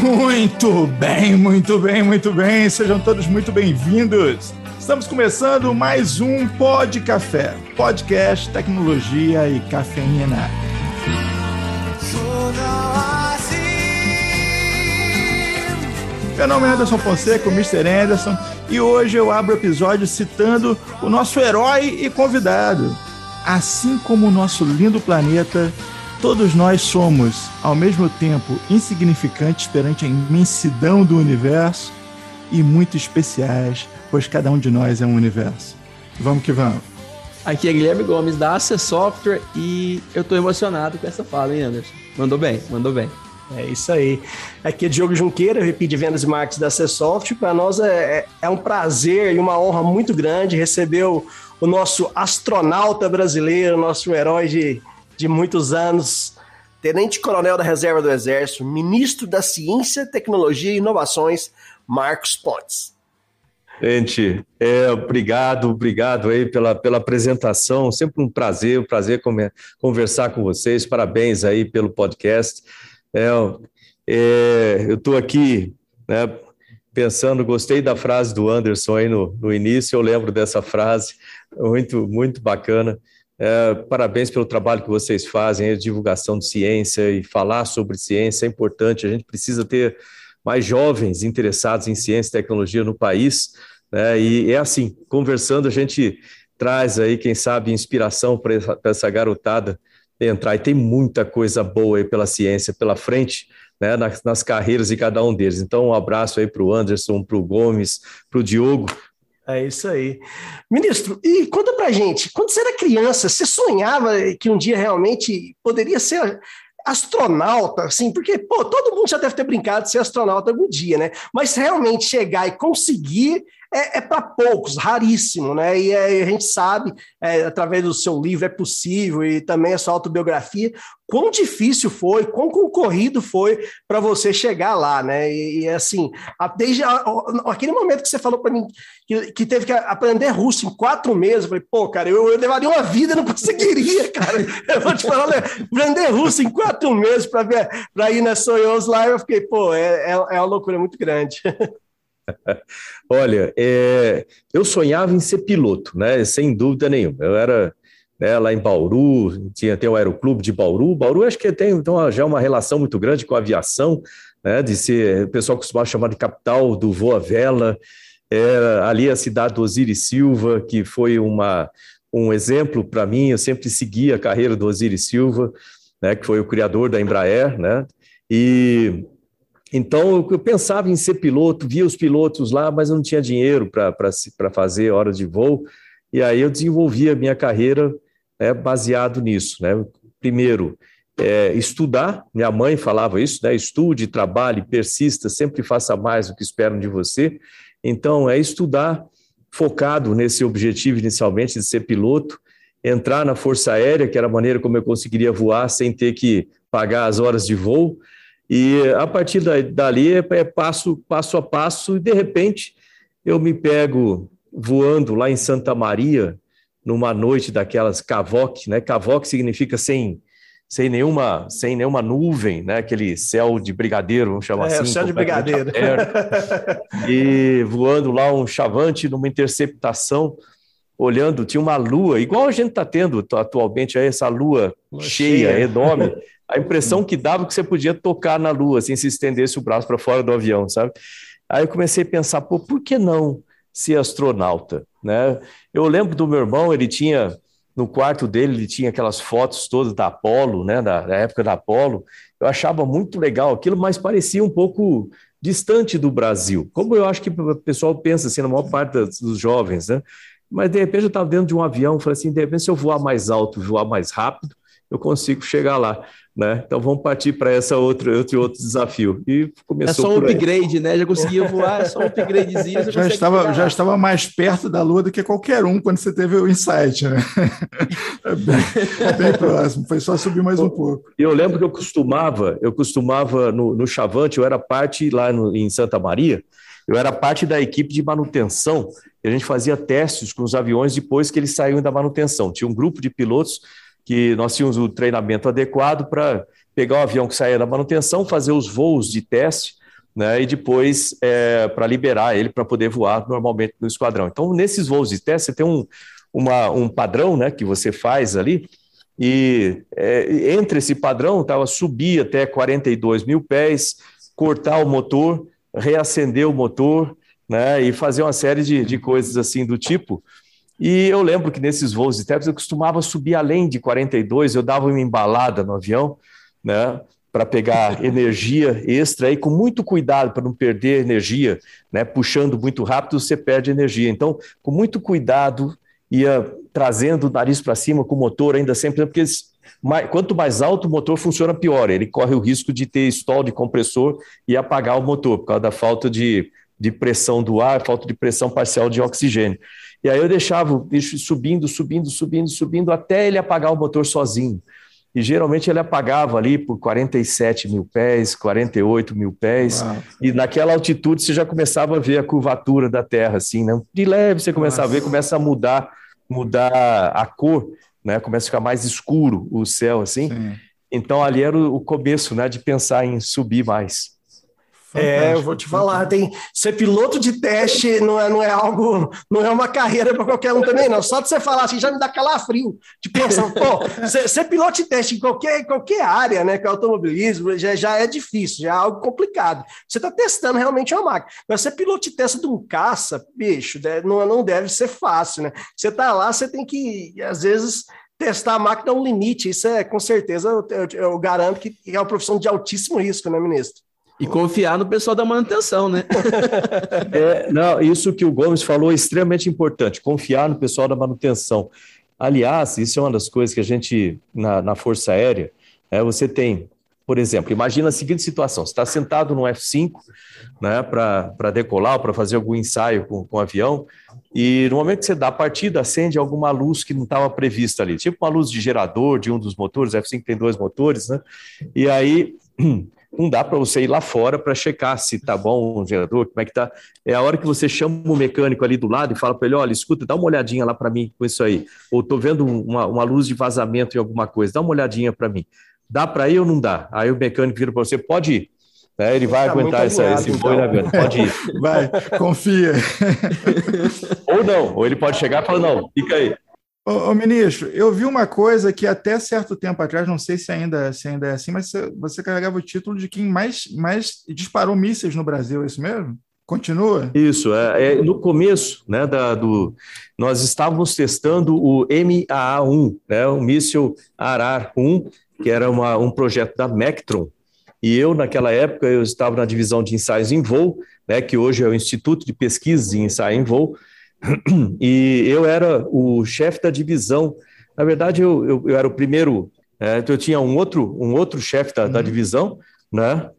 Muito bem, muito bem, muito bem. Sejam todos muito bem-vindos. Estamos começando mais um Pod Café, podcast, tecnologia e cafeína. Meu nome é Anderson Fonseca, o Mr. Anderson, e hoje eu abro o episódio citando o nosso herói e convidado. Assim como o nosso lindo planeta, todos nós somos, ao mesmo tempo, insignificantes perante a imensidão do universo e muito especiais, pois cada um de nós é um universo. Vamos que vamos. Aqui é Guilherme Gomes da AC Software e eu tô emocionado com essa fala, hein, Anderson? Mandou bem, mandou bem. É isso aí. Aqui é Diogo Junqueira, VP de Vendas e Marketing da C-Soft. Para nós é, é, é, um prazer e uma honra muito grande receber o, o nosso astronauta brasileiro, nosso herói de, de muitos anos, Tenente Coronel da Reserva do Exército, Ministro da Ciência, Tecnologia e Inovações, Marcos Pontes. Gente, é, obrigado, obrigado aí pela, pela apresentação. Sempre um prazer, um prazer conversar com vocês. Parabéns aí pelo podcast. É, é, eu estou aqui né, pensando, gostei da frase do Anderson aí no, no início, eu lembro dessa frase, muito, muito bacana. É, parabéns pelo trabalho que vocês fazem, a divulgação de ciência e falar sobre ciência é importante. A gente precisa ter mais jovens interessados em ciência e tecnologia no país. Né? E é assim, conversando, a gente traz aí, quem sabe, inspiração para essa, essa garotada entrar. E tem muita coisa boa aí pela ciência pela frente, né, nas, nas carreiras de cada um deles. Então, um abraço aí para o Anderson, para o Gomes, para o Diogo. É isso aí. Ministro, e conta pra gente, quando você era criança, você sonhava que um dia realmente poderia ser astronauta, assim, porque, pô, todo mundo já deve ter brincado de ser astronauta algum dia, né? Mas realmente chegar e conseguir é, é para poucos, raríssimo, né? E é, a gente sabe, é, através do seu livro, é possível, e também a sua autobiografia, quão difícil foi, quão concorrido foi para você chegar lá, né? E, e assim, desde a, aquele momento que você falou para mim que, que, teve que aprender russo em quatro meses, eu falei, pô, cara, eu, eu levaria uma vida, não conseguiria, cara. Eu vou te falar, né? aprender russo em quatro meses para ir na Soyuz lá, eu fiquei, pô, é, é, é uma loucura muito grande. Olha, é, eu sonhava em ser piloto, né? Sem dúvida nenhuma. Eu era né, lá em Bauru, tinha até o Aeroclube de Bauru. Bauru acho que tem então, já uma relação muito grande com a aviação, né? De ser, o pessoal costumava chamar de capital do voa vela. É, ali a cidade do Osiris Silva, que foi uma, um exemplo para mim. Eu sempre segui a carreira do Osiris Silva, né? Que foi o criador da Embraer, né? E então, eu pensava em ser piloto, via os pilotos lá, mas eu não tinha dinheiro para fazer horas de voo, e aí eu desenvolvi a minha carreira né, baseado nisso. Né? Primeiro, é, estudar, minha mãe falava isso, né? estude, trabalhe, persista, sempre faça mais do que esperam de você. Então, é estudar focado nesse objetivo inicialmente de ser piloto, entrar na Força Aérea, que era a maneira como eu conseguiria voar sem ter que pagar as horas de voo, e a partir dali é, passo, passo a passo, e de repente eu me pego voando lá em Santa Maria, numa noite daquelas cavoque, né? Cavoque significa sem, sem, nenhuma, sem nenhuma nuvem, né? Aquele céu de brigadeiro, vamos chamar é, assim. céu de brigadeiro. e voando lá um chavante numa interceptação, olhando, tinha uma lua, igual a gente está tendo atualmente, essa lua cheia, cheia, enorme. A impressão que dava que você podia tocar na lua, assim, se estendesse o braço para fora do avião, sabe? Aí eu comecei a pensar, pô, por que não ser astronauta, né? Eu lembro do meu irmão, ele tinha no quarto dele, ele tinha aquelas fotos todas da Apolo, né, da, da época da Apolo. Eu achava muito legal aquilo, mas parecia um pouco distante do Brasil. Como eu acho que o pessoal pensa assim, na maior parte dos jovens, né? Mas de repente eu estava dentro de um avião, falei assim, de repente se eu voar mais alto, voar mais rápido, eu consigo chegar lá. Né? Então vamos partir para essa outra outro, outro desafio. E começou é só um upgrade, né? Já conseguia voar, é só um upgradezinho. Já estava, já estava mais perto da Lua do que qualquer um quando você teve o insight, né? É bem, é bem próximo, foi só subir mais um pouco. E eu lembro que eu costumava, eu costumava no, no Chavante, eu era parte lá no, em Santa Maria, eu era parte da equipe de manutenção, e a gente fazia testes com os aviões depois que eles saíam da manutenção. Tinha um grupo de pilotos que nós tínhamos o treinamento adequado para pegar o avião que saía da manutenção, fazer os voos de teste, né, e depois é, para liberar ele para poder voar normalmente no esquadrão. Então, nesses voos de teste, você tem um, uma, um padrão né, que você faz ali, e é, entre esse padrão estava subir até 42 mil pés, cortar o motor, reacender o motor, né, e fazer uma série de, de coisas assim do tipo. E eu lembro que nesses voos de teste eu costumava subir além de 42, eu dava uma embalada no avião, né, para pegar energia extra e com muito cuidado para não perder energia, né, puxando muito rápido você perde energia. Então, com muito cuidado ia trazendo o nariz para cima com o motor ainda sempre, porque quanto mais alto o motor funciona pior, ele corre o risco de ter stall de compressor e apagar o motor por causa da falta de, de pressão do ar, falta de pressão parcial de oxigênio. E aí eu deixava o bicho subindo, subindo, subindo, subindo, até ele apagar o motor sozinho. E geralmente ele apagava ali por 47 mil pés, 48 mil pés. Uau. E naquela altitude você já começava a ver a curvatura da Terra, assim, né? De leve você começa Nossa. a ver, começa a mudar, mudar a cor, né? Começa a ficar mais escuro o céu, assim. Sim. Então ali era o começo, né? De pensar em subir mais. É, eu vou te falar, tem ser piloto de teste não é, não é algo, não é uma carreira para qualquer um também, não. Só de você falar assim já me dá calafrio de pensar, pô, ser, ser, piloto de teste em qualquer, qualquer área, né, que é automobilismo, já, já é difícil, já é algo complicado. Você está testando realmente uma máquina. Mas ser piloto de teste de um caça, bicho, não, não deve ser fácil, né? Você está lá, você tem que, às vezes, testar a máquina ao limite. Isso é, com certeza, eu, eu, eu garanto que é uma profissão de altíssimo risco, né, ministro? E confiar no pessoal da manutenção, né? é, não, isso que o Gomes falou é extremamente importante, confiar no pessoal da manutenção. Aliás, isso é uma das coisas que a gente, na, na Força Aérea, é, você tem, por exemplo, imagina a seguinte situação: você está sentado no F5 né, para decolar, para fazer algum ensaio com, com o avião, e no momento que você dá a partida, acende alguma luz que não estava prevista ali, tipo uma luz de gerador de um dos motores, o F5 tem dois motores, né? E aí não dá para você ir lá fora para checar se tá bom o gerador, como é que tá. É a hora que você chama o mecânico ali do lado e fala para ele, olha, escuta, dá uma olhadinha lá para mim com isso aí. Ou tô vendo uma, uma luz de vazamento em alguma coisa, dá uma olhadinha para mim. Dá para ir ou não dá? Aí o mecânico vira para você, pode ir. É, ele vai tá aguentar essa, esse boi na então. pode ir. Vai, confia. ou não, ou ele pode chegar e falar, não, fica aí. Ô, ô, ministro, eu vi uma coisa que até certo tempo atrás, não sei se ainda, se ainda é assim, mas você, você carregava o título de quem mais, mais disparou mísseis no Brasil, é isso mesmo? Continua? Isso, é, é, no começo, né, da, do, nós estávamos testando o MAA-1, né, o míssil Arar-1, que era uma, um projeto da Mectron, e eu, naquela época, eu estava na divisão de ensaios em voo, né, que hoje é o Instituto de Pesquisa em Ensaio em Voo, e eu era o chefe da divisão. Na verdade, eu, eu, eu era o primeiro. É, eu tinha um outro, um outro chefe da, uhum. da, divisão, né?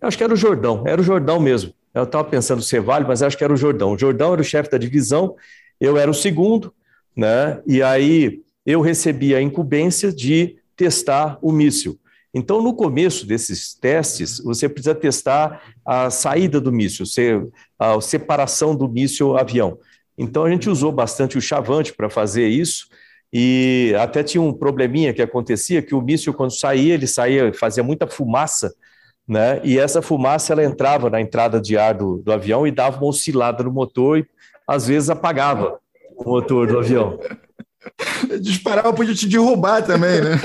Acho que era o Jordão, era o Jordão mesmo. Eu estava pensando ser vale, mas acho que era o Jordão. O Jordão era o chefe da divisão, eu era o segundo, né? E aí eu recebi a incumbência de testar o míssil. Então, no começo desses testes, você precisa testar a saída do míssil, a separação do míssil avião. Então a gente usou bastante o chavante para fazer isso. E até tinha um probleminha que acontecia que o míssil quando saía, ele saía, fazia muita fumaça, né? E essa fumaça ela entrava na entrada de ar do, do avião e dava uma oscilada no motor e às vezes apagava o motor do avião. Disparava podia te derrubar também, né?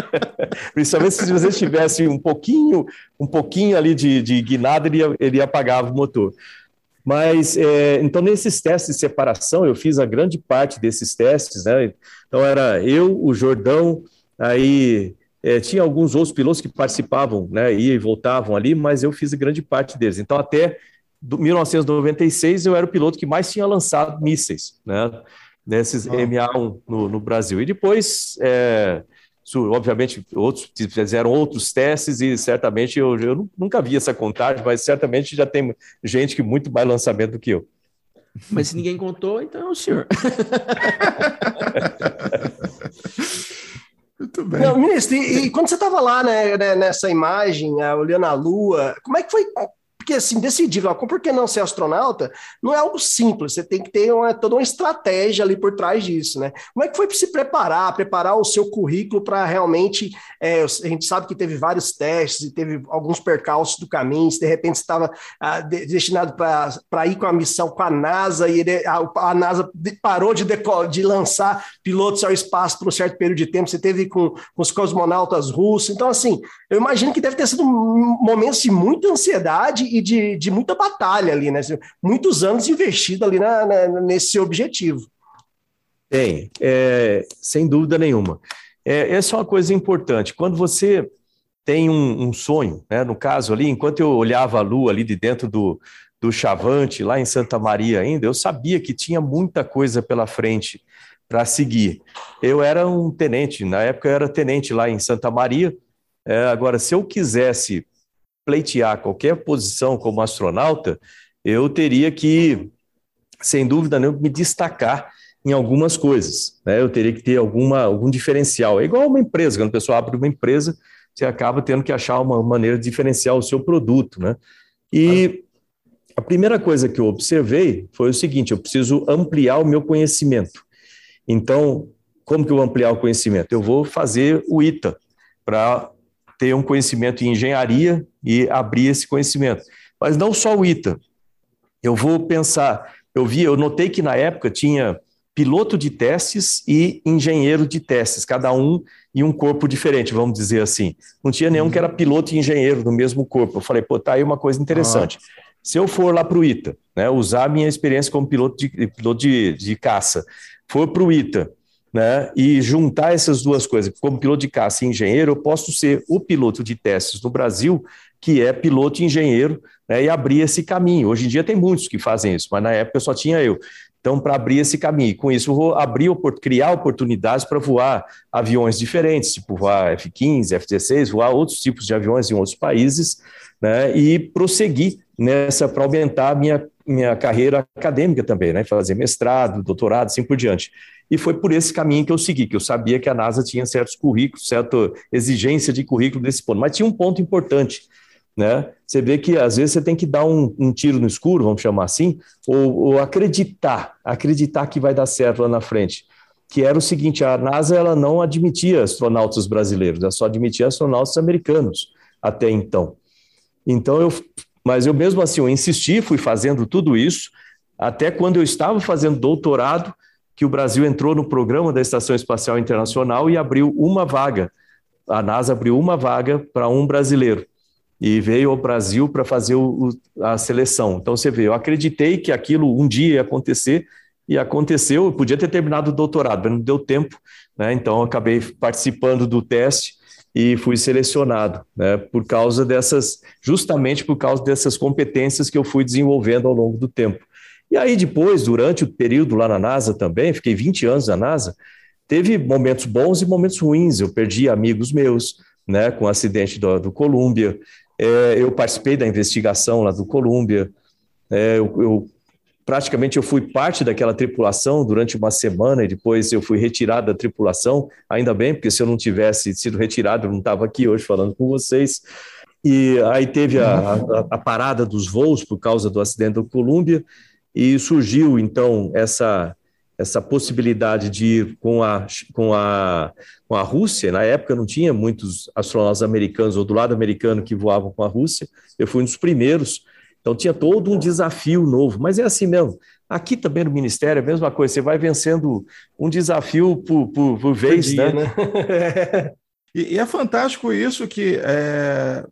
Principalmente se você tivesse um pouquinho, um pouquinho ali de, de guinada, ele, ele apagava o motor. Mas, é, então, nesses testes de separação, eu fiz a grande parte desses testes, né? Então, era eu, o Jordão, aí é, tinha alguns outros pilotos que participavam, né? Ia e voltavam ali, mas eu fiz a grande parte deles. Então, até 1996, eu era o piloto que mais tinha lançado mísseis, né? Nesses ah. MA1 no, no, Brasil. E depois. É, obviamente, outros fizeram outros testes e certamente eu, eu nunca vi essa contagem, mas certamente já tem gente que muito mais lançamento do que eu. Mas se ninguém contou, então é o senhor. Muito bem. Não, ministro, e, e, quando você estava lá né, né, nessa imagem, olhando a Lua, como é que foi porque assim, decidir, por que não ser astronauta, não é algo simples, você tem que ter uma, toda uma estratégia ali por trás disso, né? Como é que foi para se preparar, preparar o seu currículo para realmente, é, a gente sabe que teve vários testes e teve alguns percalços do caminho, se de repente estava ah, de, destinado para ir com a missão com a NASA e ele, a, a, NASA parou de, de lançar pilotos ao espaço por um certo período de tempo, você teve com, com os cosmonautas russos, então assim, eu imagino que deve ter sido um momento de muita ansiedade e de, de muita batalha ali, né? Muitos anos investido ali na, na nesse objetivo. Tem, é, sem dúvida nenhuma. É, essa é uma coisa importante. Quando você tem um, um, sonho, né? no caso ali, enquanto eu olhava a lua ali de dentro do, do Chavante, lá em Santa Maria ainda, eu sabia que tinha muita coisa pela frente para seguir. Eu era um tenente, na época eu era tenente lá em Santa Maria. É, agora, se eu quisesse pleitear qualquer posição como astronauta, eu teria que, sem dúvida nenhuma, me destacar em algumas coisas. Né? Eu teria que ter alguma, algum diferencial. É igual uma empresa, quando a pessoa abre uma empresa, você acaba tendo que achar uma maneira de diferenciar o seu produto. Né? E a primeira coisa que eu observei foi o seguinte: eu preciso ampliar o meu conhecimento. Então, como que eu vou ampliar o conhecimento? Eu vou fazer o ITA para ter um conhecimento em engenharia e abrir esse conhecimento. Mas não só o ITA. Eu vou pensar, eu vi, eu notei que na época tinha piloto de testes e engenheiro de testes, cada um em um corpo diferente, vamos dizer assim. Não tinha nenhum que era piloto e engenheiro no mesmo corpo. Eu falei, pô, tá aí uma coisa interessante. Ah. Se eu for lá para o ITA, né, usar a minha experiência como piloto de, piloto de, de caça, for para o ITA né, e juntar essas duas coisas, como piloto de caça e engenheiro, eu posso ser o piloto de testes no Brasil, que é piloto e engenheiro, né, e abrir esse caminho. Hoje em dia tem muitos que fazem isso, mas na época só tinha eu. Então, para abrir esse caminho, com isso, vou abrir, criar oportunidades para voar aviões diferentes, tipo voar F-15, F-16, voar outros tipos de aviões em outros países, né, e prosseguir nessa para aumentar a minha, minha carreira acadêmica também, né, fazer mestrado, doutorado, assim por diante. E foi por esse caminho que eu segui, que eu sabia que a NASA tinha certos currículos, certa exigência de currículo desse ponto. Mas tinha um ponto importante, né? Você vê que às vezes você tem que dar um, um tiro no escuro, vamos chamar assim, ou, ou, acreditar, acreditar que vai dar certo lá na frente. Que era o seguinte: a NASA ela não admitia astronautas brasileiros, ela só admitia astronautas americanos até então. Então eu, mas eu mesmo assim eu insisti, fui fazendo tudo isso até quando eu estava fazendo doutorado que o Brasil entrou no programa da Estação Espacial Internacional e abriu uma vaga. A NASA abriu uma vaga para um brasileiro e veio ao Brasil para fazer o, a seleção. Então você vê, eu acreditei que aquilo um dia ia acontecer e aconteceu. Eu podia ter terminado o doutorado, mas não deu tempo, né? Então acabei participando do teste e fui selecionado, né? Por causa dessas, justamente por causa dessas competências que eu fui desenvolvendo ao longo do tempo. E aí depois, durante o período lá na NASA também, fiquei 20 anos na NASA, teve momentos bons e momentos ruins. Eu perdi amigos meus, né, com o acidente do, do Columbia. É, eu participei da investigação lá do Columbia. É, eu, eu, praticamente eu fui parte daquela tripulação durante uma semana e depois eu fui retirado da tripulação. Ainda bem, porque se eu não tivesse sido retirado, eu não estava aqui hoje falando com vocês. E aí teve a, a, a parada dos voos por causa do acidente do Columbia. E surgiu, então, essa, essa possibilidade de ir com a, com, a, com a Rússia. Na época não tinha muitos astronautas americanos ou do lado americano que voavam com a Rússia. Eu fui um dos primeiros. Então tinha todo um desafio novo. Mas é assim mesmo. Aqui também no Ministério é a mesma coisa. Você vai vencendo um desafio por, por, por vez, por dia, né? né? e, e, é fantástico isso que é,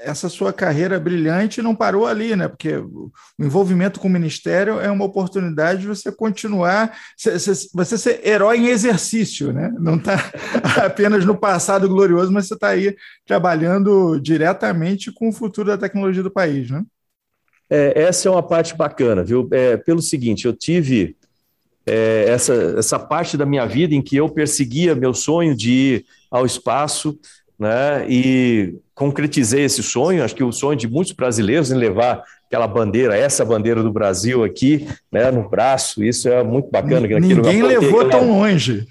essa sua carreira brilhante não parou ali, né? Porque o envolvimento com o ministério é uma oportunidade de você continuar, você ser herói em exercício, né? Não está apenas no passado glorioso, mas você está aí trabalhando diretamente com o futuro da tecnologia do país, né? É, essa é uma parte bacana, viu? É, pelo seguinte, eu tive é, essa, essa parte da minha vida em que eu perseguia meu sonho de ir ao espaço, né? E concretizei esse sonho, acho que o sonho de muitos brasileiros em levar aquela bandeira, essa bandeira do Brasil aqui, né, no braço, isso é muito bacana. Ninguém levou tão longe.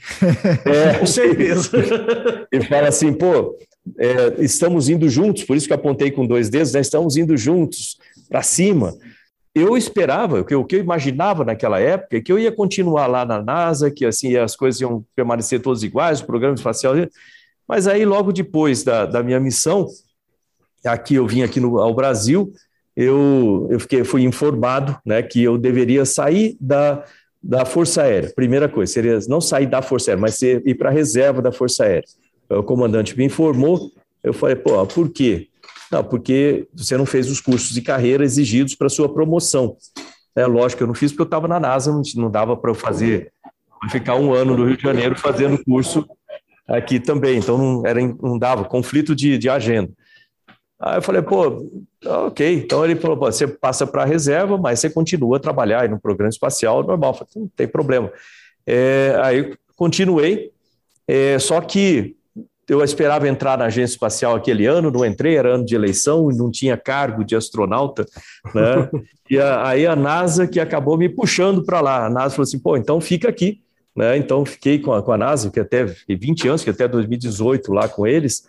É, com certeza. E fala assim, pô, é, estamos indo juntos, por isso que apontei com dois dedos, né? estamos indo juntos para cima. Eu esperava, o que, eu, o que eu imaginava naquela época, é que eu ia continuar lá na NASA, que assim as coisas iam permanecer todas iguais, o programa espacial. Mas aí, logo depois da, da minha missão, aqui eu vim aqui no, ao Brasil, eu, eu fiquei, fui informado né, que eu deveria sair da, da Força Aérea. Primeira coisa, seria não sair da Força Aérea, mas ser, ir para a reserva da Força Aérea. O comandante me informou, eu falei, pô, por quê? Não, porque você não fez os cursos de carreira exigidos para sua promoção. É lógico que eu não fiz porque eu estava na NASA, não, dava para eu fazer, ficar um ano no Rio de Janeiro fazendo curso aqui também, então não, era, não dava, conflito de, de agenda. Aí eu falei, pô, ok. Então ele falou, você passa para a reserva, mas você continua a trabalhar no programa espacial normal. Eu falei, não tem problema. É, aí continuei, é, só que eu esperava entrar na agência espacial aquele ano, não entrei, era ano de eleição, não tinha cargo de astronauta, né? e a, aí a NASA que acabou me puxando para lá. A NASA falou assim, pô, então fica aqui. Né? Então fiquei com a, com a NASA, que até 20 anos, que até 2018 lá com eles,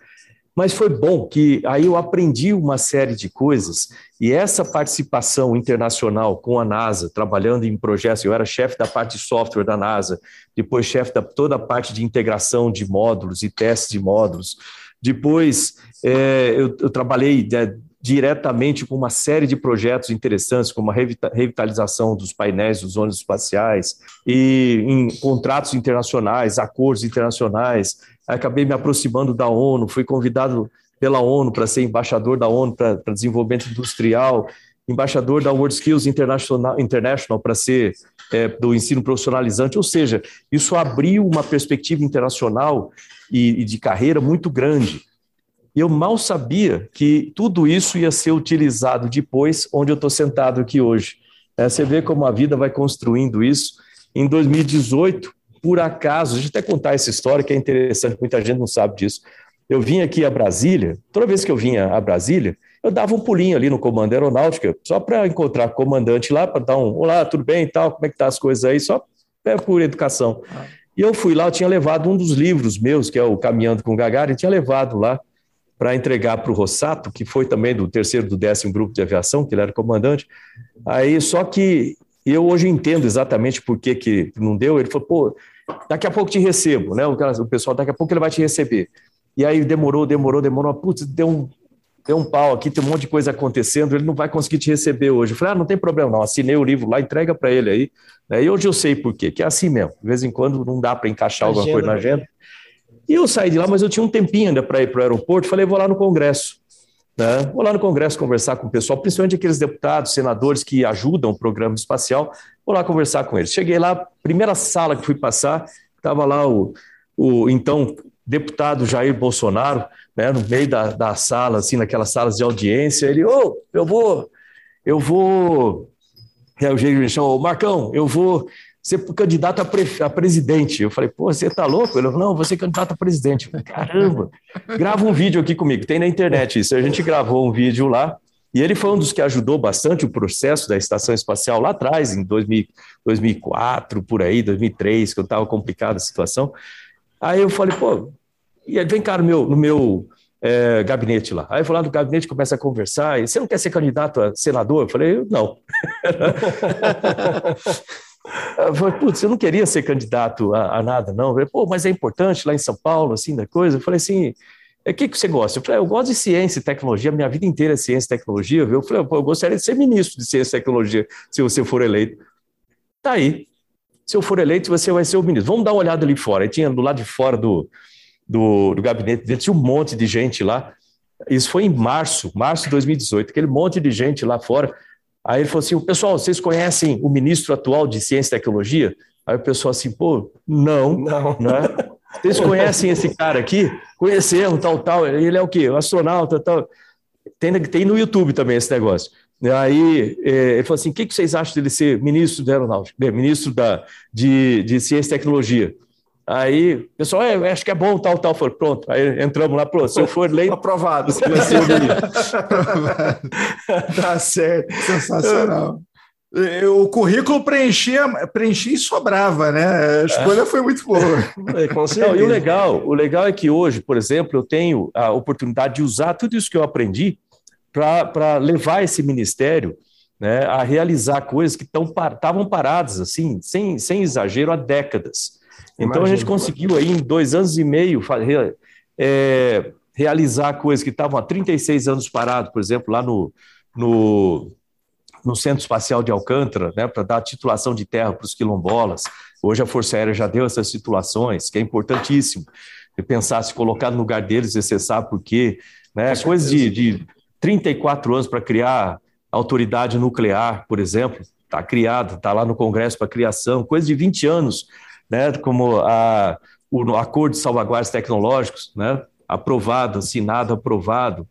mas foi bom que aí eu aprendi uma série de coisas e essa participação internacional com a NASA, trabalhando em projetos, eu era chefe da parte de software da NASA, depois chefe da toda a parte de integração de módulos e testes de módulos. Depois é, eu, eu, trabalhei é, diretamente com uma série de projetos interessantes, como a revitalização dos painéis dos ônibus espaciais, e em contratos internacionais, acordos internacionais, acabei me aproximando da ONU, fui convidado pela ONU para ser embaixador da ONU para, desenvolvimento industrial, embaixador da World Skills International, International para ser é, do ensino profissionalizante, ou seja, isso abriu uma perspectiva internacional e, e de carreira muito grande. Eu mal sabia que tudo isso ia ser utilizado depois, onde eu estou sentado aqui hoje. É, você vê como a vida vai construindo isso. Em 2018, por acaso, deixa eu até contar essa história que é interessante, muita gente não sabe disso. Eu vim aqui a Brasília, toda vez que eu vinha a Brasília, eu dava um pulinho ali no comando aeronáutica, só para encontrar o comandante lá, para dar um olá, tudo bem e tal, como é que tá as coisas aí, só por educação. E eu fui lá, eu tinha levado um dos livros meus, que é o Caminhando com Gagarin, tinha levado lá para entregar para o Rossato, que foi também do terceiro do décimo grupo de aviação, que ele era comandante. Aí, só que eu hoje entendo exatamente por que, que não deu. Ele falou, pô, daqui a pouco te recebo, né? O pessoal, daqui a pouco ele vai te receber. E aí demorou, demorou, demorou. Putz, deu um, deu um pau aqui, tem um monte de coisa acontecendo, ele não vai conseguir te receber hoje. Eu falei, ah, não tem problema, não. Assinei o livro lá, entrega para ele aí. Né? E hoje eu sei por quê, que é assim mesmo. De vez em quando não dá para encaixar agenda, alguma coisa na agenda. E eu saí de lá, mas eu tinha um tempinho ainda para ir para o aeroporto. Falei, vou lá no Congresso. Né? Vou lá no Congresso conversar com o pessoal, principalmente aqueles deputados, senadores que ajudam o programa espacial. Vou lá conversar com eles. Cheguei lá, primeira sala que fui passar, estava lá o, o então deputado Jair Bolsonaro, né, no meio da, da sala, assim, naquelas salas de audiência. Ele, ô, oh, eu vou, eu vou. É o que me chama, Marcão, eu vou ser candidato a, pre, a, presidente. Eu falei, pô, você tá louco? Ele falou, não, você é candidato a presidente. Falei, caramba, grava um vídeo aqui comigo, tem na internet isso. A gente gravou um vídeo lá, e ele foi um dos que ajudou bastante o processo da estação espacial lá atrás, em 2000, 2004, por aí, 2003, que eu estava complicada a situação. Aí eu falei, pô, e ele vem cá no meu, no meu é, gabinete lá. Aí eu vou lá no gabinete, começa a conversar, e você não quer ser candidato a senador? Eu falei, não. Eu falei, putz, eu não queria ser candidato a, a nada, não. Eu falei, Pô, mas é importante lá em São Paulo, assim, da coisa. Eu falei assim, o é, que, que você gosta? Eu falei, eu gosto de ciência e tecnologia, minha vida inteira é ciência e tecnologia. Eu falei, eu gostaria de ser ministro de ciência e tecnologia, se você for eleito. Tá aí. Se eu for eleito, você vai ser o ministro. Vamos dar uma olhada ali fora. Aí tinha do lado de fora do, do, do gabinete dele, tinha um monte de gente lá. Isso foi em março, março de 2018, aquele monte de gente lá fora. Aí ele falou assim: pessoal, vocês conhecem o ministro atual de Ciência e Tecnologia? Aí o pessoal assim, pô, não, não. Né? Vocês conhecem esse cara aqui? Conhecemos, tal, tal. Ele é o quê? O astronauta, tal. Tem, tem no YouTube também esse negócio. Aí é, ele falou assim: o que, que vocês acham dele ser ministro da aeronáutica, ministro da, de, de Ciência e Tecnologia? Aí, o pessoal, é, acho que é bom, tal, tal. Falei, pronto. Aí entramos lá, pronto. Se eu for eleito. Aprovado. tá certo. Sensacional. É, o currículo preenchia, preenchia e sobrava, né? A escolha é. foi muito boa. É, Não, e o legal, o legal é que hoje, por exemplo, eu tenho a oportunidade de usar tudo isso que eu aprendi para levar esse ministério né, a realizar coisas que estavam paradas, assim, sem, sem exagero, há décadas. Então Imagina. a gente conseguiu aí, em dois anos e meio, é, realizar coisas que estavam há 36 anos paradas, por exemplo, lá no, no no Centro Espacial de Alcântara, né, para dar titulação de terra para os quilombolas. Hoje a Força Aérea já deu essas titulações, que é importantíssimo. E pensar, se colocar no lugar deles, você sabe por quê. Né? Coisa de, de 34 anos para criar autoridade nuclear, por exemplo, está criado, está lá no Congresso para criação, coisa de 20 anos, né? como a, o Acordo de Salvaguardas Tecnológicos, né? aprovado, assinado, aprovado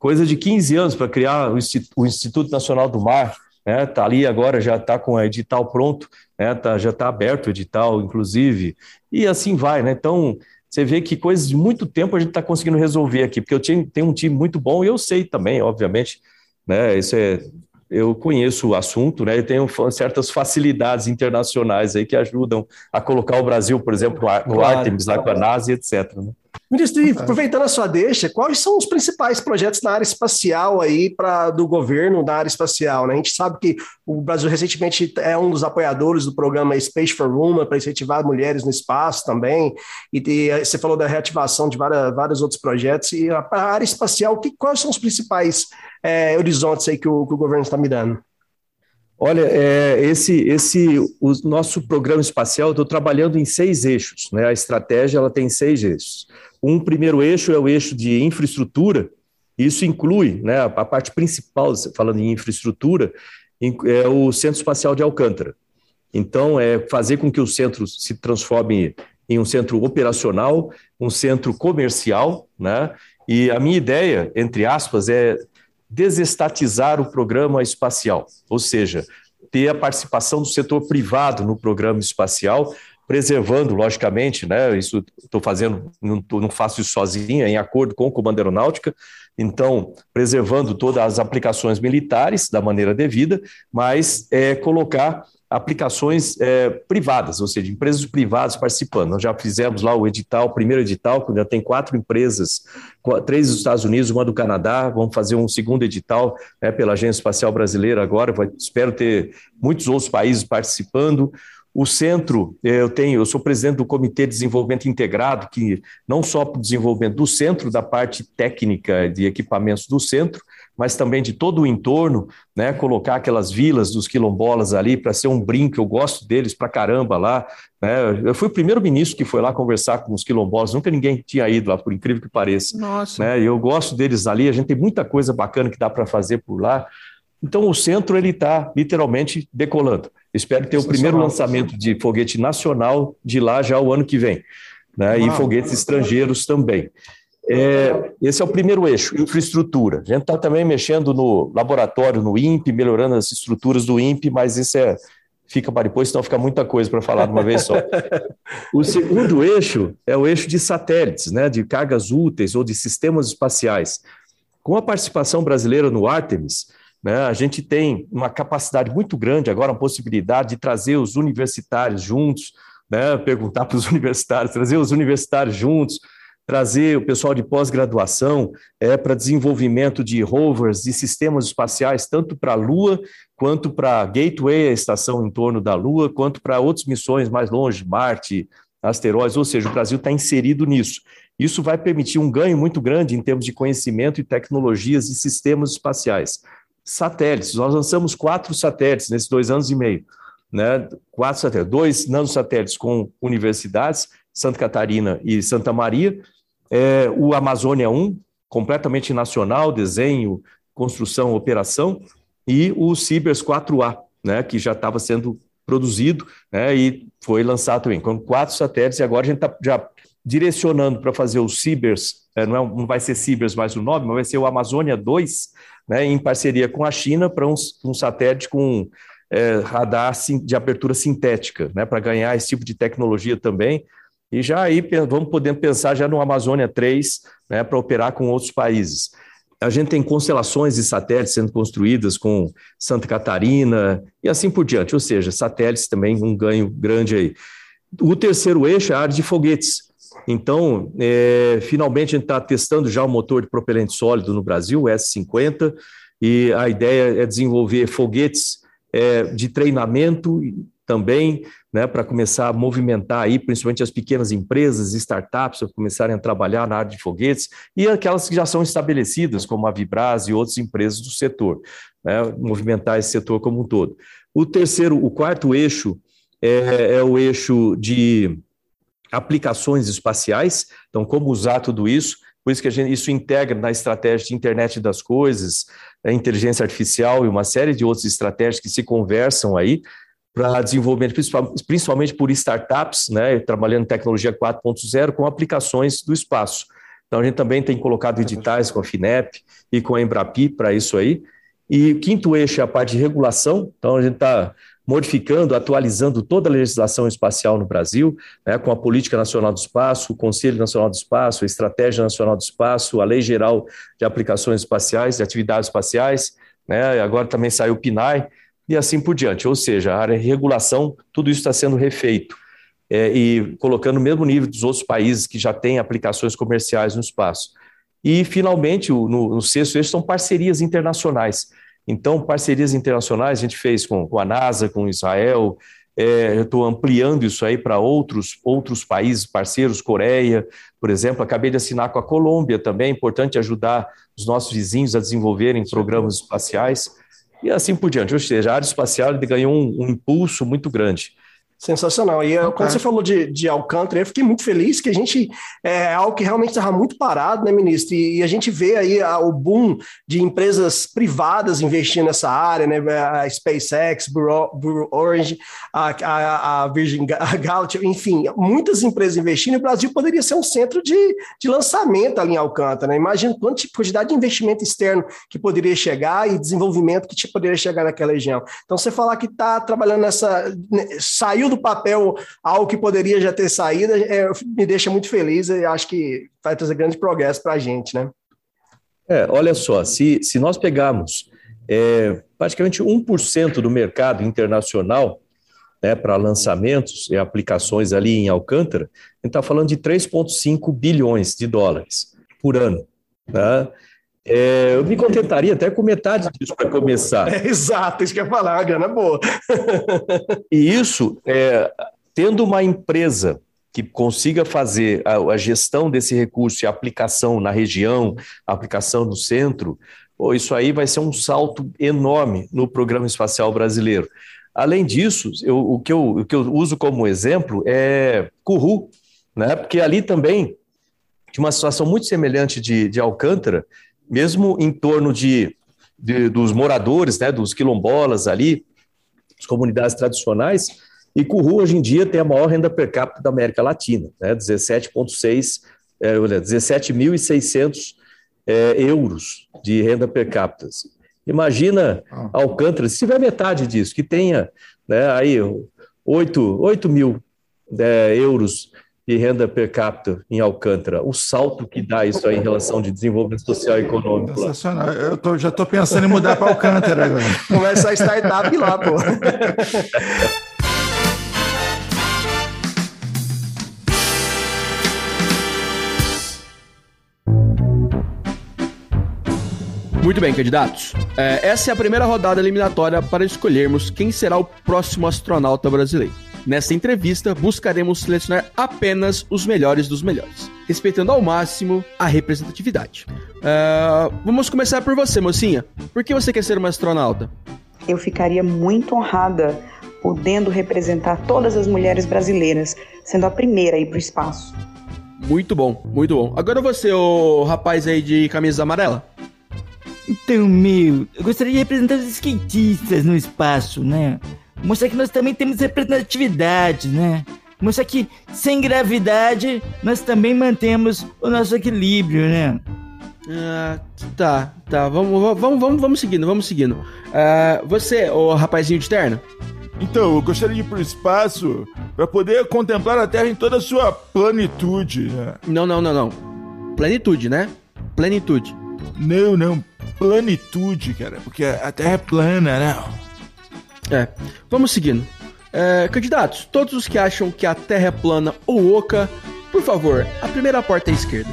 coisa de 15 anos para criar o Instituto Nacional do Mar, né? Tá ali agora, já está com o edital pronto, né? Tá, já está aberto o edital, inclusive, e assim vai, né? Então, você vê que coisas de muito tempo a gente está conseguindo resolver aqui, porque eu tenho um time muito bom e eu sei também, obviamente, né? Isso é eu conheço o assunto, né? E tenho certas facilidades internacionais aí que ajudam a colocar o Brasil, por exemplo, no, no Artemis, a NASA, etc. Né? Ministro, e aproveitando a sua deixa, quais são os principais projetos na área espacial aí para do governo na área espacial? Né? A gente sabe que o Brasil recentemente é um dos apoiadores do programa Space for Women para incentivar mulheres no espaço também. E, e você falou da reativação de várias, vários outros projetos. E a, a área espacial, que, quais são os principais é, horizontes aí que o, que o governo está mirando? Olha, é, esse, esse, o nosso programa espacial, estou trabalhando em seis eixos, né? A estratégia ela tem seis eixos. Um primeiro eixo é o eixo de infraestrutura. Isso inclui, né, a parte principal, falando em infraestrutura, é o Centro Espacial de Alcântara. Então, é fazer com que o centro se transforme em um centro operacional, um centro comercial, né? E a minha ideia, entre aspas, é desestatizar o programa espacial, ou seja, ter a participação do setor privado no programa espacial, preservando, logicamente, né? Isso estou fazendo, não, tô, não, faço isso sozinho, é em acordo com o Comando Aeronáutica, então, preservando todas as aplicações militares da maneira devida, mas é, colocar aplicações é, privadas, ou seja, empresas privadas participando. Nós já fizemos lá o edital, o primeiro edital, que já tem quatro empresas, três dos Estados Unidos, uma do Canadá. Vamos fazer um segundo edital né, pela Agência Espacial Brasileira agora. Vai, espero ter muitos outros países participando. O centro, eh, eu tenho, eu sou presidente do Comitê de Desenvolvimento Integrado, que não só para o desenvolvimento do centro, da parte técnica de equipamentos do centro, mas também de todo o entorno, né? Colocar aquelas vilas dos quilombolas ali para ser um brinco, eu gosto deles para caramba lá. Né? Eu fui o primeiro ministro que foi lá conversar com os quilombolas, nunca ninguém tinha ido lá, por incrível que pareça. Nossa. Né? Eu gosto deles ali, a gente tem muita coisa bacana que dá para fazer por lá. Então o centro ele está literalmente decolando. Espero ter o primeiro lançamento de foguete nacional de lá já o ano que vem, né? E foguetes estrangeiros também. É, esse é o primeiro eixo, infraestrutura. A gente está também mexendo no laboratório, no INPE, melhorando as estruturas do INPE, mas isso é fica para depois, senão fica muita coisa para falar de uma vez só. O segundo eixo é o eixo de satélites, né, de cargas úteis ou de sistemas espaciais. Com a participação brasileira no Artemis, né? A gente tem uma capacidade muito grande agora, uma possibilidade de trazer os universitários juntos, né? perguntar para os universitários, trazer os universitários juntos, trazer o pessoal de pós-graduação é, para desenvolvimento de rovers e sistemas espaciais, tanto para a Lua, quanto para a Gateway, a estação em torno da Lua, quanto para outras missões mais longe, Marte, asteroides, ou seja, o Brasil está inserido nisso. Isso vai permitir um ganho muito grande em termos de conhecimento e tecnologias e sistemas espaciais satélites. Nós lançamos quatro satélites nesses dois anos e meio. Né? Quatro satélites, dois nanosatélites com universidades, Santa Catarina e Santa Maria, é, o Amazônia 1, completamente nacional, desenho, construção, operação, e o Cibers 4A, né, que já estava sendo produzido né, e foi lançado também, com quatro satélites, e agora a gente está já direcionando para fazer o Cibers, é, não, é, não vai ser Cibers mais o nome, mas vai ser o Amazônia 2, né, em parceria com a China, para um, um, satélite com é, radar de abertura sintética, né, para ganhar esse tipo de tecnologia também. E já aí vamos poder pensar já no Amazônia 3, né, para operar com outros países. a gente tem constelações de satélites sendo construídas com Santa Catarina e assim por diante, ou seja, satélites também um ganho grande aí. O terceiro eixo é a área de foguetes. Então, é, finalmente a gente está testando já o motor de propelente sólido no Brasil, o S50, e a ideia é desenvolver foguetes é, de treinamento também, né, para começar a movimentar aí, principalmente as pequenas empresas, startups, começarem a trabalhar na área de foguetes, e aquelas que já são estabelecidas, como a Vibras e outras empresas do setor, né, movimentar esse setor como um todo. O terceiro, o quarto eixo é, é o eixo de aplicações espaciais, então como usar tudo isso, por isso que gente, isso integra na estratégia de internet das coisas, a inteligência artificial e uma série de outras estratégias que se conversam aí, para desenvolvimento, principalmente por startups, né, trabalhando em tecnologia 4.0 com aplicações do espaço. Então, a gente também tem colocado editais com a FINEP e com a Embrapi para isso aí. E o quinto eixo é a parte de regulação. Então, a gente está modificando, atualizando toda a legislação espacial no Brasil, né, com a Política Nacional do Espaço, o Conselho Nacional do Espaço, a Estratégia Nacional do Espaço, a Lei Geral de Aplicações Espaciais, de Atividades Espaciais, né, agora também saiu o PNAE, e assim por diante. Ou seja, a área de regulação, tudo isso está sendo refeito é, e colocando no mesmo nível dos outros países que já têm aplicações comerciais no espaço. E, finalmente, o, no, no sexto eixo são parcerias internacionais. Então, parcerias internacionais a gente fez com, com a NASA, com Israel, é, eu estou ampliando isso aí para outros, outros países parceiros, Coreia, por exemplo, acabei de assinar com a Colômbia também, é importante ajudar os nossos vizinhos a desenvolverem programas espaciais e assim por diante. Ou seja, a área espacial ganhou um, um impulso muito grande. Sensacional. E okay. quando você falou de, de Alcântara, eu fiquei muito feliz que a gente é algo que realmente estava muito parado, né, ministro? E, e, a gente vê aí a, o boom de empresas privadas investindo nessa área, né? A SpaceX, Blue Orange, a, a, a Virgin Galactic, enfim, muitas empresas investindo. E o Brasil poderia ser um centro de, de lançamento ali em Alcântara. Né? Imagina quanta quantidade de investimento externo que poderia chegar e desenvolvimento que poderia chegar naquela região. Então, você falar que está trabalhando nessa. Né, saiu do papel algo que poderia já ter saído, é, me deixa muito feliz e acho que vai trazer grande progresso para a gente, né? É, olha só, se, se nós pegarmos é, praticamente 1% do mercado internacional né, para lançamentos e aplicações ali em Alcântara, a gente está falando de 3,5 bilhões de dólares por ano. Né? É, eu me contentaria até com metade disso para começar. É, exato, isso que eu ia falar, a grana é boa. e isso, é, tendo uma empresa que consiga fazer a, a, gestão desse recurso e a aplicação na região, a aplicação no centro, pô, isso aí vai ser um salto enorme no programa espacial brasileiro. Além disso, eu, o, que eu, o que eu uso como exemplo é Curru, né? porque ali também tinha uma situação muito semelhante de, de Alcântara, mesmo em torno de, de, dos moradores, né, dos quilombolas ali, as comunidades tradicionais, e Curru hoje em dia tem a maior renda per capita da América Latina, né, 17,6, é, 17.600 é, euros de renda per capita. Imagina ah. Alcântara, se tiver metade disso, que tenha né, aí 8, 8 mil é, euros de renda per capita em Alcântara, o salto que dá isso aí em relação de desenvolvimento social e econômico. Sensacional. Eu tô, já estou pensando em mudar para Alcântara agora. Começar a startup lá, pô. Muito bem, candidatos. É, essa é a primeira rodada eliminatória para escolhermos quem será o próximo astronauta brasileiro. Nessa entrevista, buscaremos selecionar apenas os melhores dos melhores, respeitando ao máximo a representatividade. Uh, vamos começar por você, mocinha. Por que você quer ser uma astronauta? Eu ficaria muito honrada podendo representar todas as mulheres brasileiras, sendo a primeira a ir para o espaço. Muito bom, muito bom. Agora você, o rapaz aí de camisa amarela. Então, meu, eu gostaria de representar os skatistas no espaço, né? Mostrar que nós também temos representatividade, né? Mostrar que sem gravidade nós também mantemos o nosso equilíbrio, né? Ah, tá, tá. Vamos, vamos, vamos, vamos seguindo, vamos seguindo. Uh, você, o rapazinho de terno? Então, eu gostaria de ir pro espaço para poder contemplar a Terra em toda a sua plenitude. Né? Não, não, não, não. Plenitude, né? Plenitude. Não, não. Planitude, cara. Porque a Terra é plana, né? É. Vamos seguindo. É, candidatos, todos os que acham que a Terra é plana ou oca, por favor, a primeira porta à esquerda.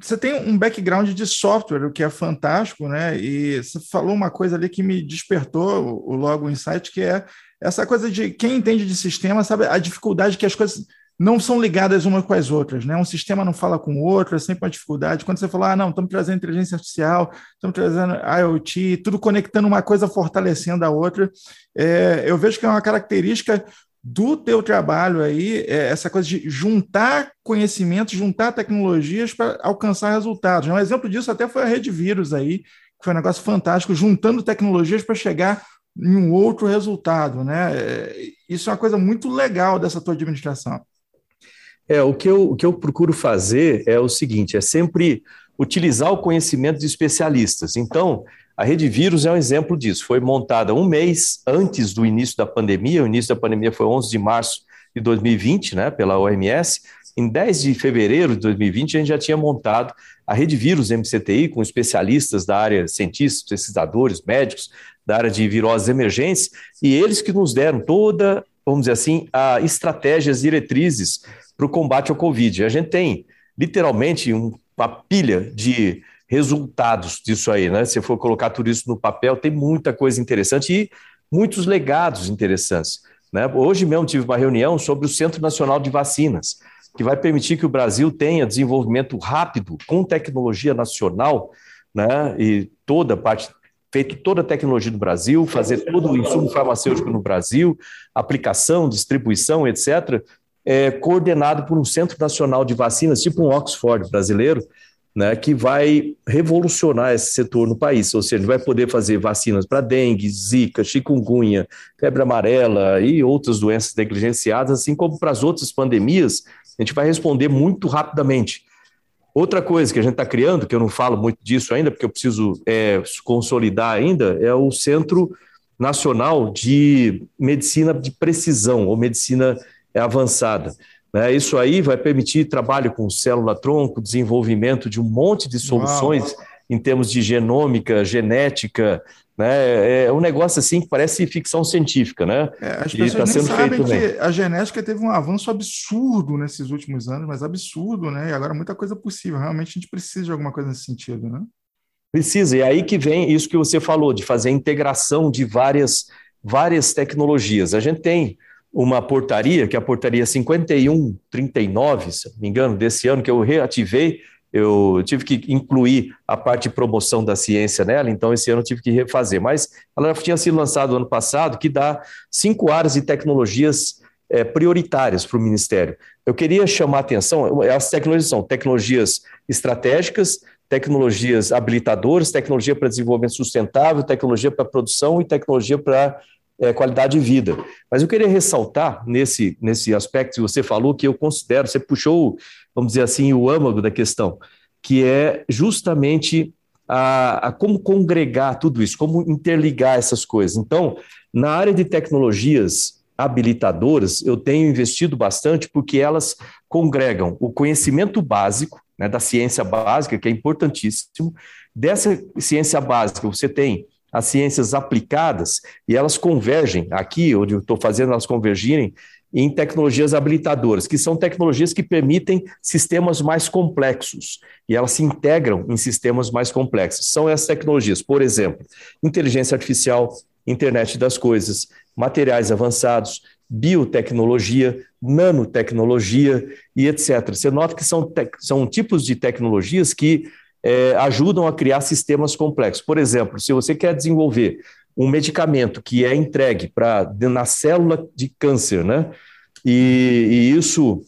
Você tem um background de software, o que é fantástico, né? E você falou uma coisa ali que me despertou o logo insight, que é essa coisa de quem entende de sistema sabe a dificuldade que as coisas não são ligadas umas com as outras, né? Um sistema não fala com o outro, é sempre uma dificuldade. Quando você fala, ah, não, estamos trazendo inteligência artificial, estamos trazendo IoT, tudo conectando uma coisa, fortalecendo a outra, é, eu vejo que é uma característica do teu trabalho aí, é essa coisa de juntar conhecimentos, juntar tecnologias para alcançar resultados. Um exemplo disso até foi a Rede Vírus aí, que foi um negócio fantástico, juntando tecnologias para chegar em um outro resultado, né? É, isso é uma coisa muito legal dessa tua administração. É, o que, eu, o que eu procuro fazer é o seguinte: é sempre utilizar o conhecimento de especialistas. Então, a Rede Vírus é um exemplo disso. Foi montada um mês antes do início da pandemia, o início da pandemia foi 11 de março de 2020, né, pela OMS. Em 10 de fevereiro de 2020, a gente já tinha montado a Rede Vírus MCTI, com especialistas da área, cientistas, pesquisadores, médicos, da área de viroses emergentes, e eles que nos deram toda, vamos dizer assim, a estratégias, diretrizes para o combate ao Covid. A gente tem literalmente um, uma pilha de resultados disso aí, né? Se for colocar tudo isso no papel, tem muita coisa interessante e muitos legados interessantes. Né? Hoje mesmo tive uma reunião sobre o Centro Nacional de Vacinas, que vai permitir que o Brasil tenha desenvolvimento rápido com tecnologia nacional, né? E toda a parte feito toda a tecnologia do Brasil, fazer todo o insumo farmacêutico no Brasil, aplicação, distribuição, etc., é, coordenado por um Centro Nacional de Vacinas, tipo um Oxford brasileiro, né, que vai revolucionar esse setor no país. Ou seja, ele vai poder fazer vacinas para dengue, zika, chikungunya, febre amarela e outras doenças negligenciadas, assim como para as outras pandemias, a gente vai responder muito rapidamente. Outra coisa que a gente está criando, que eu não falo muito disso ainda, porque eu preciso é, consolidar ainda, é o Centro Nacional de Medicina de Precisão, ou Medicina Avançada. Né? Isso aí vai permitir trabalho com célula-tronco, desenvolvimento de um monte de soluções Uau. em termos de genômica, genética, né? É um negócio assim que parece ficção científica, né? É, as pessoas tá sendo sabem que a genética teve um avanço absurdo nesses últimos anos, mas absurdo, né? E agora muita coisa possível. Realmente a gente precisa de alguma coisa nesse sentido, né? Precisa. E aí que vem isso que você falou, de fazer a integração de várias, várias tecnologias. A gente tem uma portaria, que é a portaria 5139, se não me engano, desse ano, que eu reativei, eu tive que incluir a parte de promoção da ciência nela, então esse ano tive que refazer. Mas ela tinha sido lançada no ano passado, que dá cinco áreas de tecnologias é, prioritárias para o Ministério. Eu queria chamar a atenção, as tecnologias são tecnologias estratégicas, tecnologias habilitadoras, tecnologia para desenvolvimento sustentável, tecnologia para produção e tecnologia para é, qualidade de vida. Mas eu queria ressaltar nesse, nesse aspecto que você falou, que eu considero, você puxou, vamos dizer assim, o âmago da questão, que é justamente a, a como congregar tudo isso, como interligar essas coisas. Então, na área de tecnologias habilitadoras, eu tenho investido bastante porque elas congregam o conhecimento básico, né, da ciência básica, que é importantíssimo. Dessa ciência básica, você tem as ciências aplicadas e elas convergem, aqui onde eu estou fazendo elas convergirem, em tecnologias habilitadoras, que são tecnologias que permitem sistemas mais complexos e elas se integram em sistemas mais complexos. São essas tecnologias, por exemplo, inteligência artificial, internet das coisas, materiais avançados, biotecnologia, nanotecnologia e etc. Você nota que são, são tipos de tecnologias que é, ajudam a criar sistemas complexos. Por exemplo, se você quer desenvolver um medicamento que é entregue para na célula de câncer, né? E, e isso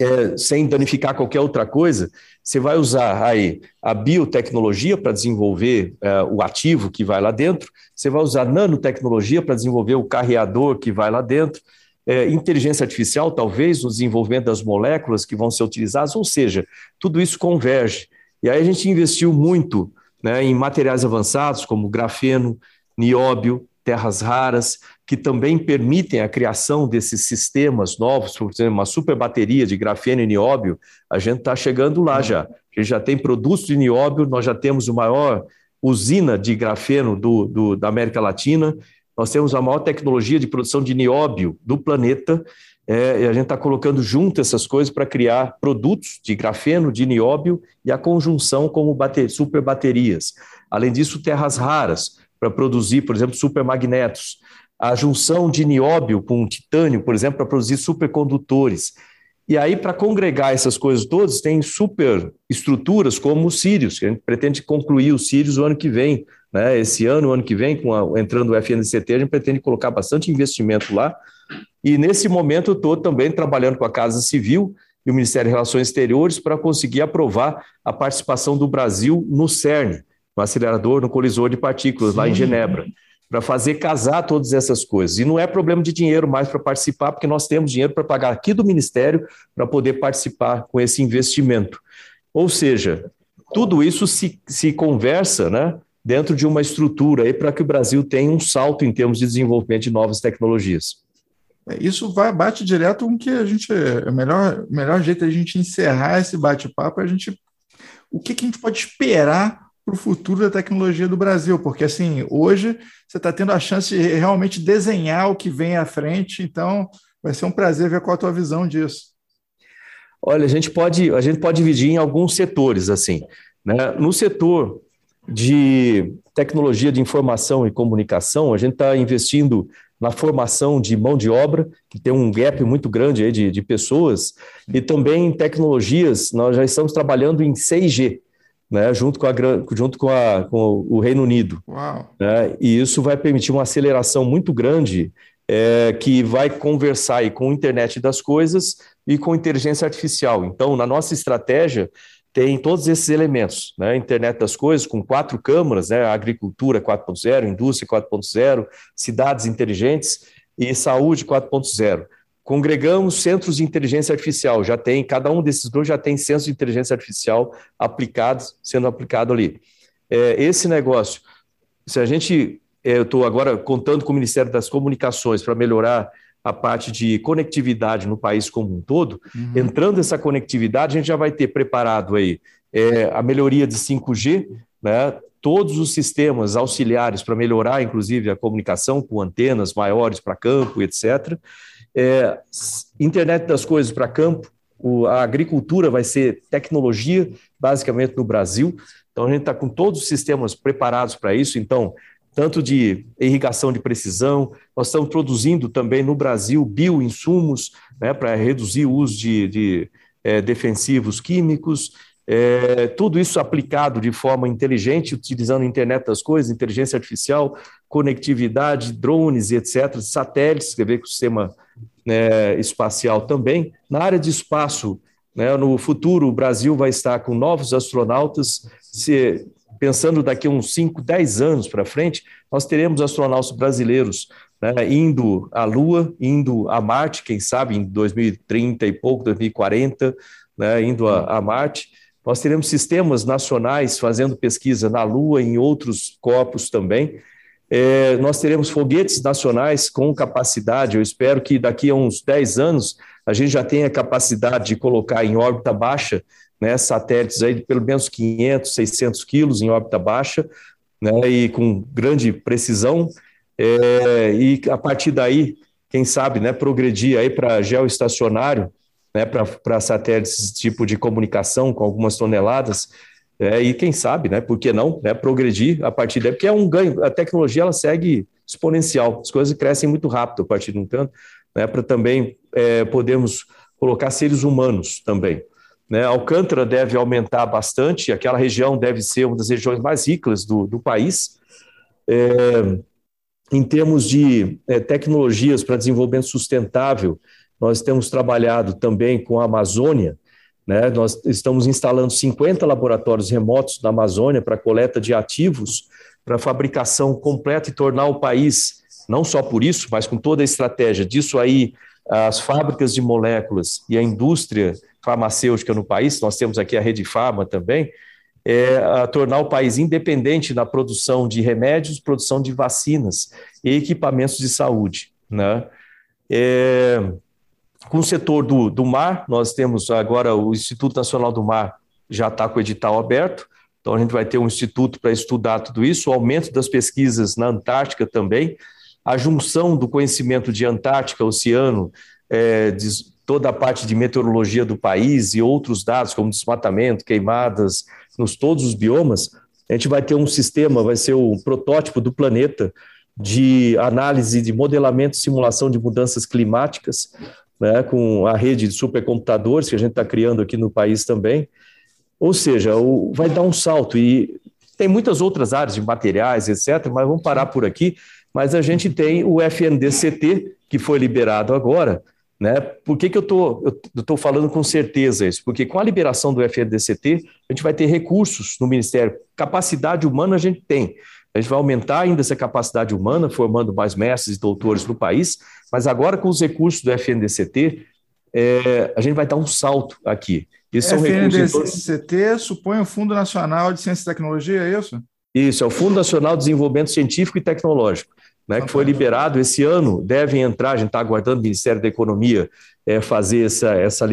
é, sem danificar qualquer outra coisa, você vai usar aí a biotecnologia para desenvolver é, o ativo que vai lá dentro, você vai usar nanotecnologia para desenvolver o carreador que vai lá dentro, é, inteligência artificial, talvez, no desenvolvimento das moléculas que vão ser utilizadas, ou seja, tudo isso converge. E aí a gente investiu muito né, em materiais avançados, como grafeno, nióbio, terras raras, que também permitem a criação desses sistemas novos, por exemplo, uma super bateria de grafeno e nióbio, a gente está chegando lá já. A gente já tem produtos de nióbio, nós já temos o maior usina de grafeno do, do, da América Latina, nós temos a maior tecnologia de produção de nióbio do planeta, é, e a gente está colocando junto essas coisas para criar produtos de grafeno, de nióbio e a conjunção como bater, super baterias. Além disso, terras raras para produzir, por exemplo, supermagnetos. A junção de nióbio com titânio, por exemplo, para produzir supercondutores. E aí, para congregar essas coisas todas, tem super estruturas como o Sirius, que a gente pretende concluir o Sirius o ano que vem. Né? Esse ano, o ano que vem, com a, entrando o FNCT, a gente pretende colocar bastante investimento lá. E nesse momento, eu estou também trabalhando com a Casa Civil e o Ministério de Relações Exteriores para conseguir aprovar a participação do Brasil no CERN, no acelerador, no colisor de partículas, Sim. lá em Genebra, para fazer casar todas essas coisas. E não é problema de dinheiro mais para participar, porque nós temos dinheiro para pagar aqui do Ministério para poder participar com esse investimento. Ou seja, tudo isso se, se conversa né, dentro de uma estrutura para que o Brasil tenha um salto em termos de desenvolvimento de novas tecnologias. É, isso vai bate direto com que a gente. O melhor, melhor jeito de a gente encerrar esse bate-papo é a gente. O que, que a gente pode esperar para o futuro da tecnologia do Brasil, porque assim, hoje você está tendo a chance de realmente desenhar o que vem à frente, então vai ser um prazer ver qual a tua visão disso. Olha, a gente pode, a gente pode dividir em alguns setores, assim. Né? No setor de tecnologia de informação e comunicação, a gente está investindo na formação de mão de obra, que tem um gap muito grande aí de, de pessoas, e também em tecnologias, nós já estamos trabalhando em 6G, né, junto, com, a, junto com, a, com o Reino Unido. Né, e isso vai permitir uma aceleração muito grande é, que vai conversar aí com a internet das coisas e com inteligência artificial. Então, na nossa estratégia, tem todos esses elementos, né? Internet das coisas com quatro câmaras, né? Agricultura 4.0, indústria 4.0, cidades inteligentes e saúde 4.0 congregamos centros de inteligência artificial, já tem, cada um desses grupos já tem centros de inteligência artificial aplicados, sendo aplicado ali. É, esse negócio, se a gente, é, eu estou agora contando com o Ministério das Comunicações para melhorar a parte de conectividade no país como um todo, uhum. entrando essa conectividade, a gente já vai ter preparado aí é, a melhoria de 5G, né, todos os sistemas auxiliares para melhorar, inclusive, a comunicação com antenas maiores para campo, etc. É, internet das coisas para campo, o, a agricultura vai ser tecnologia, basicamente no Brasil. Então, a gente está com todos os sistemas preparados para isso. Então, tanto de irrigação de precisão, nós estamos produzindo também no Brasil bioinsumos né, para reduzir o uso de, de é, defensivos químicos. É, tudo isso aplicado de forma inteligente, utilizando a internet das coisas, inteligência artificial, conectividade, drones, etc., satélites, quer ver que o sistema né, espacial também. Na área de espaço, né, no futuro, o Brasil vai estar com novos astronautas. Se, pensando daqui a uns 5, 10 anos para frente, nós teremos astronautas brasileiros né, indo à Lua, indo a Marte, quem sabe em 2030 e pouco, 2040, né, indo a, a Marte. Nós teremos sistemas nacionais fazendo pesquisa na Lua e em outros corpos também. É, nós teremos foguetes nacionais com capacidade, eu espero que daqui a uns 10 anos a gente já tenha capacidade de colocar em órbita baixa né, satélites aí de pelo menos 500, 600 quilos em órbita baixa, né, e com grande precisão, é, e a partir daí, quem sabe, né, progredir aí para geoestacionário, né, para satélites tipo de comunicação com algumas toneladas, é, e quem sabe, né, por que não, né, progredir a partir daí, porque é um ganho, a tecnologia ela segue exponencial, as coisas crescem muito rápido a partir de um tanto, né, para também é, podermos colocar seres humanos também. Né, Alcântara deve aumentar bastante, aquela região deve ser uma das regiões mais ricas do, do país. É, em termos de é, tecnologias para desenvolvimento sustentável, nós temos trabalhado também com a Amazônia, né? Nós estamos instalando 50 laboratórios remotos na Amazônia para coleta de ativos, para fabricação completa e tornar o país, não só por isso, mas com toda a estratégia disso aí, as fábricas de moléculas e a indústria farmacêutica no país, nós temos aqui a Rede Farma também, é tornar o país independente na produção de remédios, produção de vacinas e equipamentos de saúde. Né? É, com o setor do, do mar, nós temos agora o Instituto Nacional do Mar já está com o edital aberto, então a gente vai ter um instituto para estudar tudo isso, o aumento das pesquisas na Antártica também, a junção do conhecimento de Antártica, oceano, é, de toda a parte de meteorologia do país e outros dados, como desmatamento, queimadas, nos todos os biomas, a gente vai ter um sistema, vai ser o protótipo do planeta de análise de modelamento e simulação de mudanças climáticas, né, com a rede de supercomputadores que a gente está criando aqui no país também. Ou seja, o, vai dar um salto. E tem muitas outras áreas de materiais, etc., mas vamos parar por aqui. Mas a gente tem o FNDCT, que foi liberado agora. Né? Por que, que eu estou falando com certeza isso? Porque com a liberação do FNDCT, a gente vai ter recursos no Ministério. Capacidade humana a gente tem. A gente vai aumentar ainda essa capacidade humana, formando mais mestres e doutores no país, mas agora com os recursos do FNDCT, é, a gente vai dar um salto aqui. Isso FNDCT supõe o Fundo Nacional de Ciência e Tecnologia, é isso? Isso, é o Fundo Nacional de Desenvolvimento Científico e Tecnológico, né, que foi liberado esse ano, devem entrar, a gente está aguardando o Ministério da Economia é, fazer essa, essa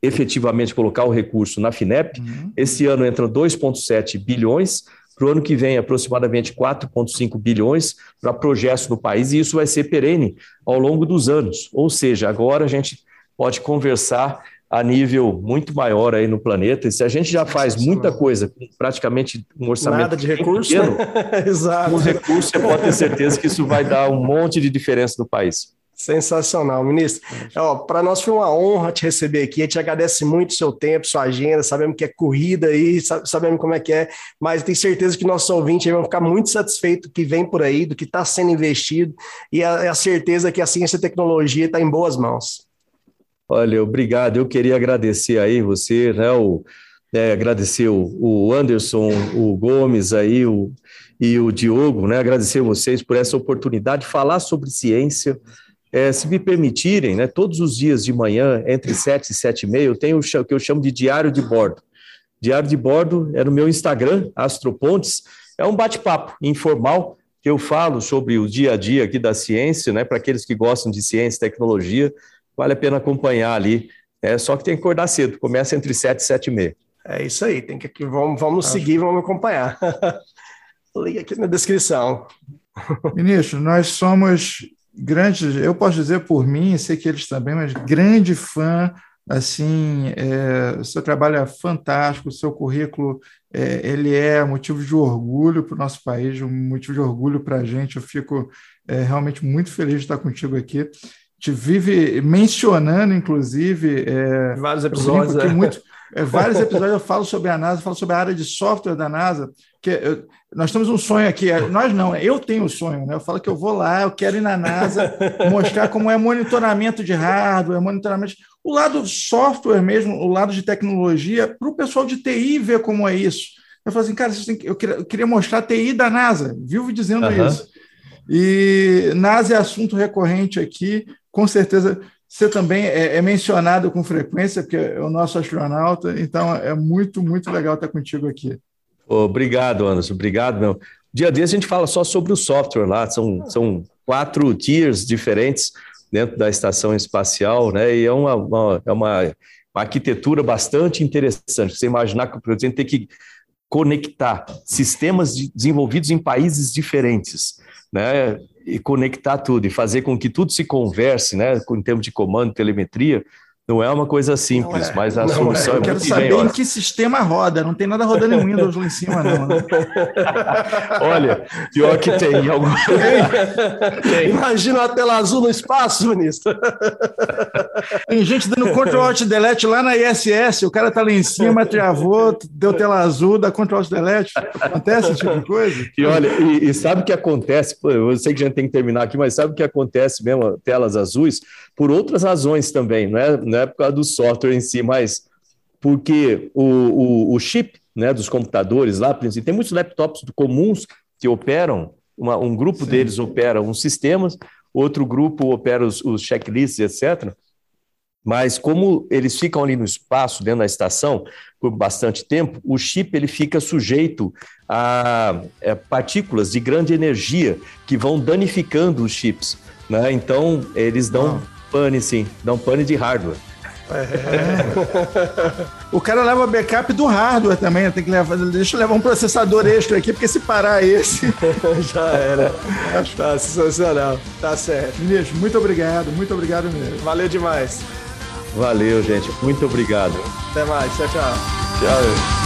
efetivamente colocar o recurso na FINEP. Uhum. Esse ano entram 2,7 bilhões, para o ano que vem, aproximadamente 4,5 bilhões para projetos no país, e isso vai ser perene ao longo dos anos. Ou seja, agora a gente pode conversar a nível muito maior aí no planeta. E se a gente já faz muita coisa com praticamente um orçamento Nada de recurso, pequeno? Exato. com recurso, você pode ter certeza que isso vai dar um monte de diferença no país. Sensacional, ministro. Para nós foi uma honra te receber aqui. A gente agradece muito o seu tempo, sua agenda. Sabemos que é corrida aí, sabemos como é que é, mas tenho certeza que nossos ouvintes vão ficar muito satisfeitos do que vem por aí, do que está sendo investido e a, a certeza que a ciência e a tecnologia está em boas mãos. Olha, obrigado. Eu queria agradecer aí você, né? O, agradecer o, o, Anderson, o Gomes aí, o, e o Diogo, né? Agradecer vocês por essa oportunidade de falar sobre ciência é, se me permitirem, né, todos os dias de manhã, entre 7 e 7 e meia, eu tenho o que eu chamo de diário de bordo. Diário de bordo é no meu Instagram, Astropontes, é um bate-papo informal que eu falo sobre o dia a dia aqui da ciência, né, para aqueles que gostam de ciência e tecnologia, vale a pena acompanhar ali. É, só que tem que acordar cedo, começa entre 7 e 7 e meia. É isso aí, tem que vamos, vamos seguir, vamos acompanhar. Liga aqui na descrição. Ministro, nós somos grande, eu posso dizer por mim, sei que eles também, mas grande fã, assim, é, o seu trabalho é fantástico, o seu currículo, é, ele é motivo de orgulho para o nosso país, um motivo de orgulho para a gente, eu fico é, realmente muito feliz de estar contigo aqui, te vive mencionando, inclusive, é, vários episódios, é. muito, é, vários episódios eu falo sobre a NASA, falo sobre a área de software da NASA, que eu, nós temos um sonho aqui, é, nós não, eu tenho um sonho, né? Eu falo que eu vou lá, eu quero ir na NASA, mostrar como é monitoramento de hardware, monitoramento, o lado software mesmo, o lado de tecnologia, para o pessoal de TI ver como é isso. Eu falo assim, cara, eu, queria, eu queria mostrar a TI da NASA, vivo dizendo uhum. isso. E NASA é assunto recorrente aqui, com certeza você também é, é, mencionado com frequência, porque é o nosso astronauta, então é muito, muito legal estar contigo aqui. Obrigado, Anderson, obrigado, meu. Dia desse a gente fala só sobre o software lá, são, são quatro tiers diferentes dentro da estação espacial, né? E é uma, uma é uma, arquitetura bastante interessante. Você imaginar que o presidente tem que conectar sistemas de, desenvolvidos em países diferentes, né? E conectar tudo e fazer com que tudo se converse, né? Em termos de comando, telemetria, não é uma coisa simples, é, mas a solução é, é Eu quero saber em que sistema roda. Não tem nada rodando em Windows lá em cima, não. Né? Olha, pior que tem. Algum... tem. Imagina uma tela azul no espaço, ministro. Tem gente dando Ctrl Alt Delete lá na ISS. O cara tá lá em cima, travou, deu tela azul, dá Ctrl Alt Delete. Acontece esse tipo de coisa? E olha, e, e sabe o que acontece? Eu sei que a gente tem que terminar aqui, mas sabe o que acontece mesmo, telas azuis? Por outras razões também, não é? Não é por causa do software em si, mas porque o, o, o chip né, dos computadores lá, tem muitos laptops comuns que operam, uma, um grupo Sim. deles opera uns sistemas, outro grupo opera os, os checklists, etc. Mas como eles ficam ali no espaço, dentro da estação, por bastante tempo, o chip ele fica sujeito a é, partículas de grande energia que vão danificando os chips. Né? Então, eles dão ah. Pane, sim, dão pane de hardware. É. o cara leva backup do hardware também, tem que levar, deixa eu levar um processador extra aqui, porque se parar esse. Já era. Tá sensacional. Tá certo. Ministro, muito obrigado, muito obrigado mesmo. Valeu demais. Valeu, gente. Muito obrigado. Até mais. Tchau, tchau. Tchau.